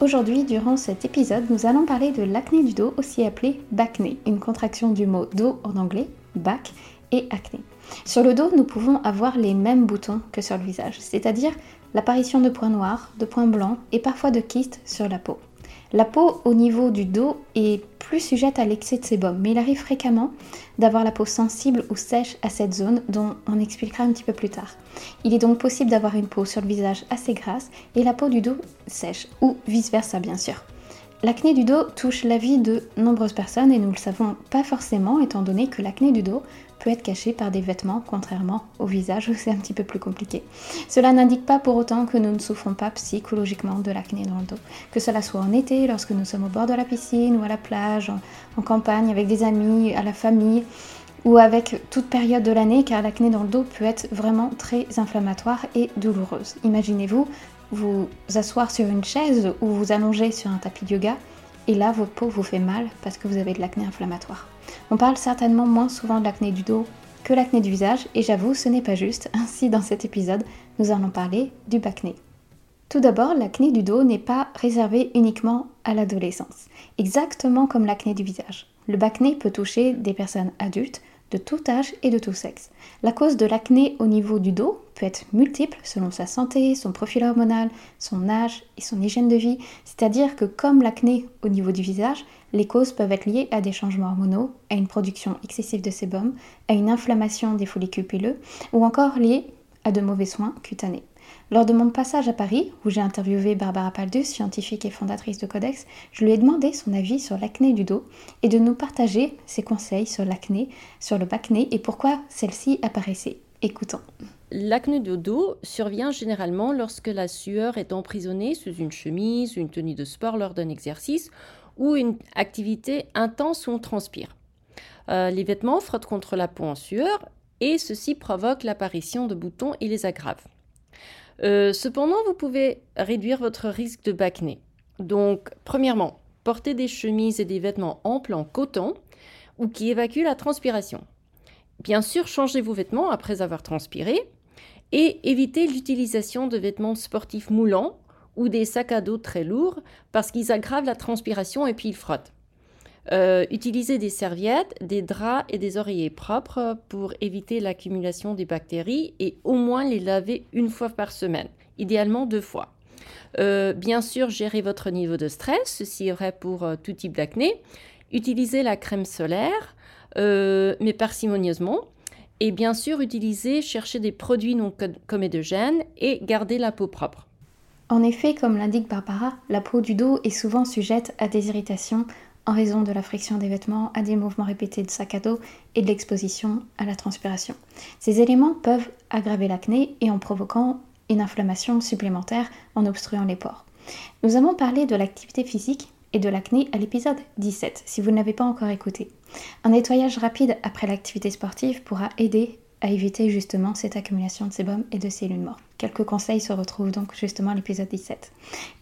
Aujourd'hui, durant cet épisode, nous allons parler de l'acné du dos, aussi appelé bacné, une contraction du mot dos en anglais, back, et acné. Sur le dos, nous pouvons avoir les mêmes boutons que sur le visage, c'est-à-dire l'apparition de points noirs, de points blancs et parfois de kystes sur la peau. La peau au niveau du dos est plus sujette à l'excès de sébum, mais il arrive fréquemment d'avoir la peau sensible ou sèche à cette zone dont on expliquera un petit peu plus tard. Il est donc possible d'avoir une peau sur le visage assez grasse et la peau du dos sèche, ou vice-versa bien sûr. L'acné du dos touche la vie de nombreuses personnes et nous le savons pas forcément étant donné que l'acné du dos peut être caché par des vêtements contrairement au visage où c'est un petit peu plus compliqué. Cela n'indique pas pour autant que nous ne souffrons pas psychologiquement de l'acné dans le dos. Que cela soit en été lorsque nous sommes au bord de la piscine ou à la plage, en, en campagne avec des amis, à la famille ou avec toute période de l'année car l'acné dans le dos peut être vraiment très inflammatoire et douloureuse. Imaginez-vous vous asseoir sur une chaise ou vous allonger sur un tapis de yoga et là votre peau vous fait mal parce que vous avez de l'acné inflammatoire. On parle certainement moins souvent de l'acné du dos que l'acné du visage et j'avoue ce n'est pas juste, ainsi dans cet épisode nous allons parler du bacné. Tout d'abord, l'acné du dos n'est pas réservé uniquement à l'adolescence, exactement comme l'acné du visage. Le bacné peut toucher des personnes adultes, de tout âge et de tout sexe. La cause de l'acné au niveau du dos peut être multiple selon sa santé, son profil hormonal, son âge et son hygiène de vie, c'est-à-dire que comme l'acné au niveau du visage, les causes peuvent être liées à des changements hormonaux, à une production excessive de sébum, à une inflammation des follicules pileux ou encore liées à de mauvais soins cutanés. Lors de mon passage à Paris, où j'ai interviewé Barbara Paldus, scientifique et fondatrice de Codex, je lui ai demandé son avis sur l'acné du dos et de nous partager ses conseils sur l'acné, sur le bacné et pourquoi celle-ci apparaissait. Écoutons. L'acné du dos survient généralement lorsque la sueur est emprisonnée sous une chemise, une tenue de sport lors d'un exercice ou une activité intense où on transpire. Euh, les vêtements frottent contre la peau en sueur et ceci provoque l'apparition de boutons et les aggrave. Euh, cependant, vous pouvez réduire votre risque de bacné. Donc, premièrement, portez des chemises et des vêtements amples en coton ou qui évacuent la transpiration. Bien sûr, changez vos vêtements après avoir transpiré et évitez l'utilisation de vêtements sportifs moulants ou des sacs à dos très lourds parce qu'ils aggravent la transpiration et puis ils frottent. Euh, utilisez des serviettes, des draps et des oreillers propres pour éviter l'accumulation des bactéries et au moins les laver une fois par semaine, idéalement deux fois. Euh, bien sûr, gérez votre niveau de stress, ceci est vrai pour euh, tout type d'acné. Utilisez la crème solaire, mais parcimonieusement. Et bien sûr, utilisez, cherchez des produits non comédogènes et gardez la peau propre. En effet, comme l'indique Barbara, la peau du dos est souvent sujette à des irritations en raison de la friction des vêtements, à des mouvements répétés de sac à dos et de l'exposition à la transpiration. Ces éléments peuvent aggraver l'acné et en provoquant une inflammation supplémentaire en obstruant les pores. Nous avons parlé de l'activité physique et de l'acné à l'épisode 17, si vous ne l'avez pas encore écouté. Un nettoyage rapide après l'activité sportive pourra aider à éviter justement cette accumulation de sébum et de cellules mortes. Quelques conseils se retrouvent donc justement à l'épisode 17.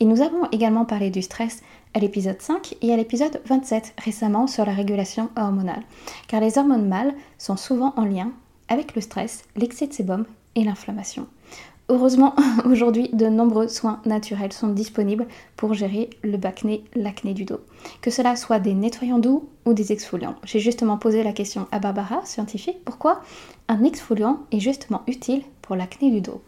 Et nous avons également parlé du stress à l'épisode 5 et à l'épisode 27 récemment sur la régulation hormonale, car les hormones mâles sont souvent en lien avec le stress, l'excès de sébum et l'inflammation. Heureusement, aujourd'hui, de nombreux soins naturels sont disponibles pour gérer le bacné, l'acné du dos. Que cela soit des nettoyants doux ou des exfoliants. J'ai justement posé la question à Barbara, scientifique, pourquoi un exfoliant est justement utile pour l'acné du dos?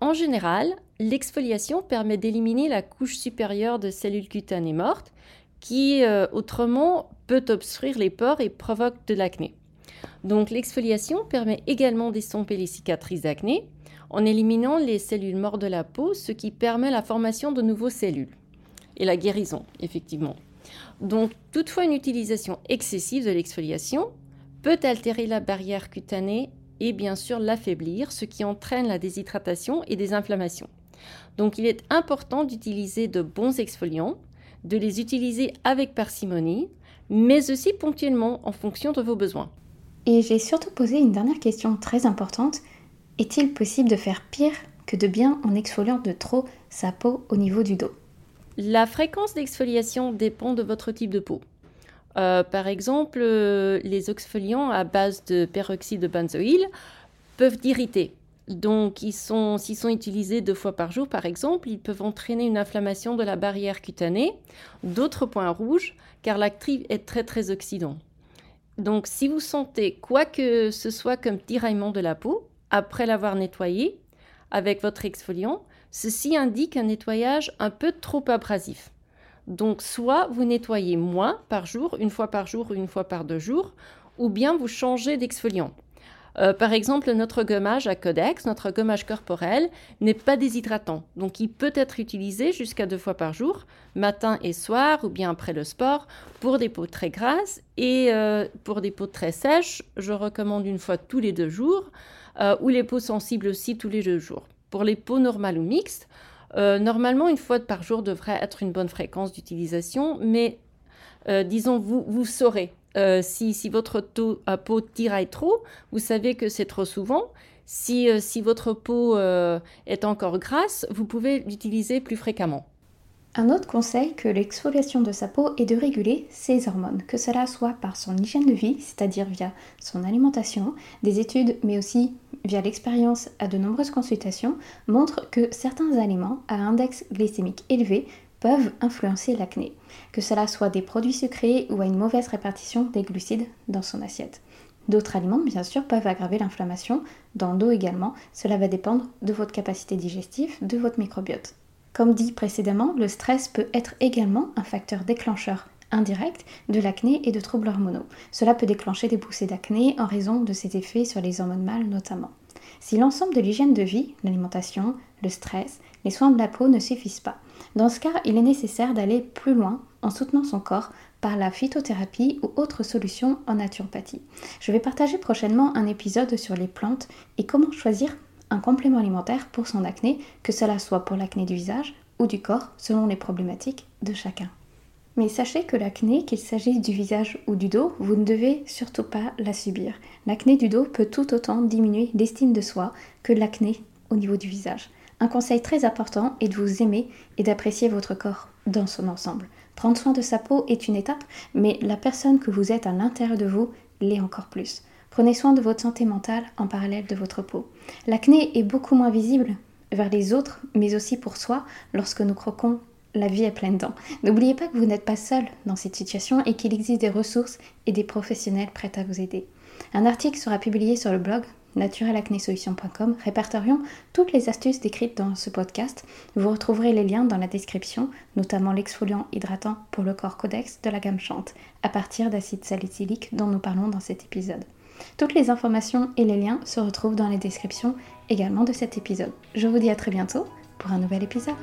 En général, l'exfoliation permet d'éliminer la couche supérieure de cellules cutanées mortes qui, euh, autrement, peut obstruire les pores et provoque de l'acné. Donc l'exfoliation permet également d'estomper les cicatrices d'acné en éliminant les cellules mortes de la peau, ce qui permet la formation de nouveaux cellules et la guérison, effectivement. Donc, toutefois, une utilisation excessive de l'exfoliation peut altérer la barrière cutanée et bien sûr l'affaiblir, ce qui entraîne la déshydratation et des inflammations. Donc, il est important d'utiliser de bons exfoliants, de les utiliser avec parcimonie, mais aussi ponctuellement en fonction de vos besoins. Et j'ai surtout posé une dernière question très importante. Est-il possible de faire pire que de bien en exfoliant de trop sa peau au niveau du dos? La fréquence d'exfoliation dépend de votre type de peau. Euh, par exemple, euh, les exfoliants à base de peroxyde de benzoïle peuvent irriter. Donc, s'ils sont utilisés deux fois par jour, par exemple, ils peuvent entraîner une inflammation de la barrière cutanée. D'autres points rouges, car l'actif est très très oxydant. Donc, si vous sentez quoi que ce soit comme tiraillement de la peau, après l'avoir nettoyé avec votre exfoliant, ceci indique un nettoyage un peu trop abrasif. Donc, soit vous nettoyez moins par jour, une fois par jour ou une fois par deux jours, ou bien vous changez d'exfoliant. Euh, par exemple, notre gommage à Codex, notre gommage corporel, n'est pas déshydratant. Donc, il peut être utilisé jusqu'à deux fois par jour, matin et soir, ou bien après le sport, pour des peaux très grasses. Et euh, pour des peaux très sèches, je recommande une fois tous les deux jours, euh, ou les peaux sensibles aussi tous les deux jours. Pour les peaux normales ou mixtes, normalement, une fois par jour devrait être une bonne fréquence d'utilisation, mais disons, vous, vous saurez euh, si, votre peau tiraille trop, vous savez que c'est trop souvent. Si, euh, votre peau euh, est encore grasse, vous pouvez l'utiliser plus fréquemment. Un autre conseil que l'exfoliation de sa peau est de réguler ses hormones, que cela soit par son hygiène de vie, c'est-à-dire via son alimentation, des études, mais aussi via l'expérience à de nombreuses consultations, montrent que certains aliments à index glycémique élevé peuvent influencer l'acné, que cela soit des produits sucrés ou à une mauvaise répartition des glucides dans son assiette. D'autres aliments, bien sûr, peuvent aggraver l'inflammation, dans le dos également, cela va dépendre de votre capacité digestive, de votre microbiote. Comme dit précédemment, le stress peut être également un facteur déclencheur indirect de l'acné et de troubles hormonaux. Cela peut déclencher des poussées d'acné en raison de ses effets sur les hormones mâles notamment. Si l'ensemble de l'hygiène de vie, l'alimentation, le stress, les soins de la peau ne suffisent pas, dans ce cas, il est nécessaire d'aller plus loin en soutenant son corps par la phytothérapie ou autre solution en naturopathie. Je vais partager prochainement un épisode sur les plantes et comment choisir un complément alimentaire pour son acné, que cela soit pour l'acné du visage ou du corps, selon les problématiques de chacun. Mais sachez que l'acné, qu'il s'agisse du visage ou du dos, vous ne devez surtout pas la subir. L'acné du dos peut tout autant diminuer l'estime de soi que l'acné au niveau du visage. Un conseil très important est de vous aimer et d'apprécier votre corps dans son ensemble. Prendre soin de sa peau est une étape, mais la personne que vous êtes à l'intérieur de vous l'est encore plus. Prenez soin de votre santé mentale en parallèle de votre peau. L'acné est beaucoup moins visible vers les autres, mais aussi pour soi lorsque nous croquons la vie est pleine dents. N'oubliez pas que vous n'êtes pas seul dans cette situation et qu'il existe des ressources et des professionnels prêts à vous aider. Un article sera publié sur le blog naturelacnesolution.com répertoriant toutes les astuces décrites dans ce podcast. Vous retrouverez les liens dans la description, notamment l'exfoliant hydratant pour le corps codex de la gamme Chante, à partir d'acide salicylique dont nous parlons dans cet épisode. Toutes les informations et les liens se retrouvent dans la description également de cet épisode. Je vous dis à très bientôt pour un nouvel épisode.